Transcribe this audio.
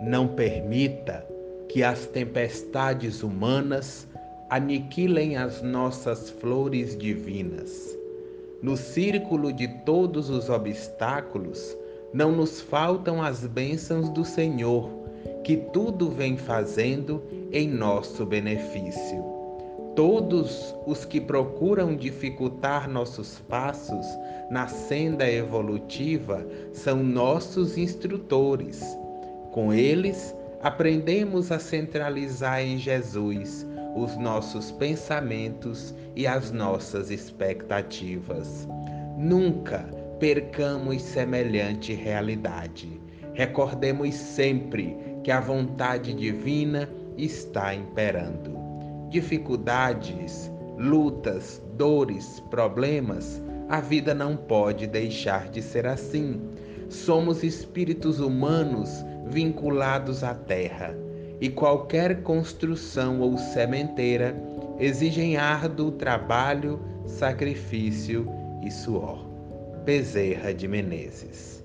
Não permita que as tempestades humanas aniquilem as nossas flores divinas. No círculo de todos os obstáculos, não nos faltam as bênçãos do Senhor, que tudo vem fazendo em nosso benefício. Todos os que procuram dificultar nossos passos na senda evolutiva são nossos instrutores. Com eles, aprendemos a centralizar em Jesus os nossos pensamentos e as nossas expectativas. Nunca percamos semelhante realidade. Recordemos sempre que a vontade divina está imperando. Dificuldades, lutas, dores, problemas, a vida não pode deixar de ser assim. Somos espíritos humanos vinculados à terra e qualquer construção ou sementeira exigem árduo trabalho, sacrifício e suor. Bezerra de Menezes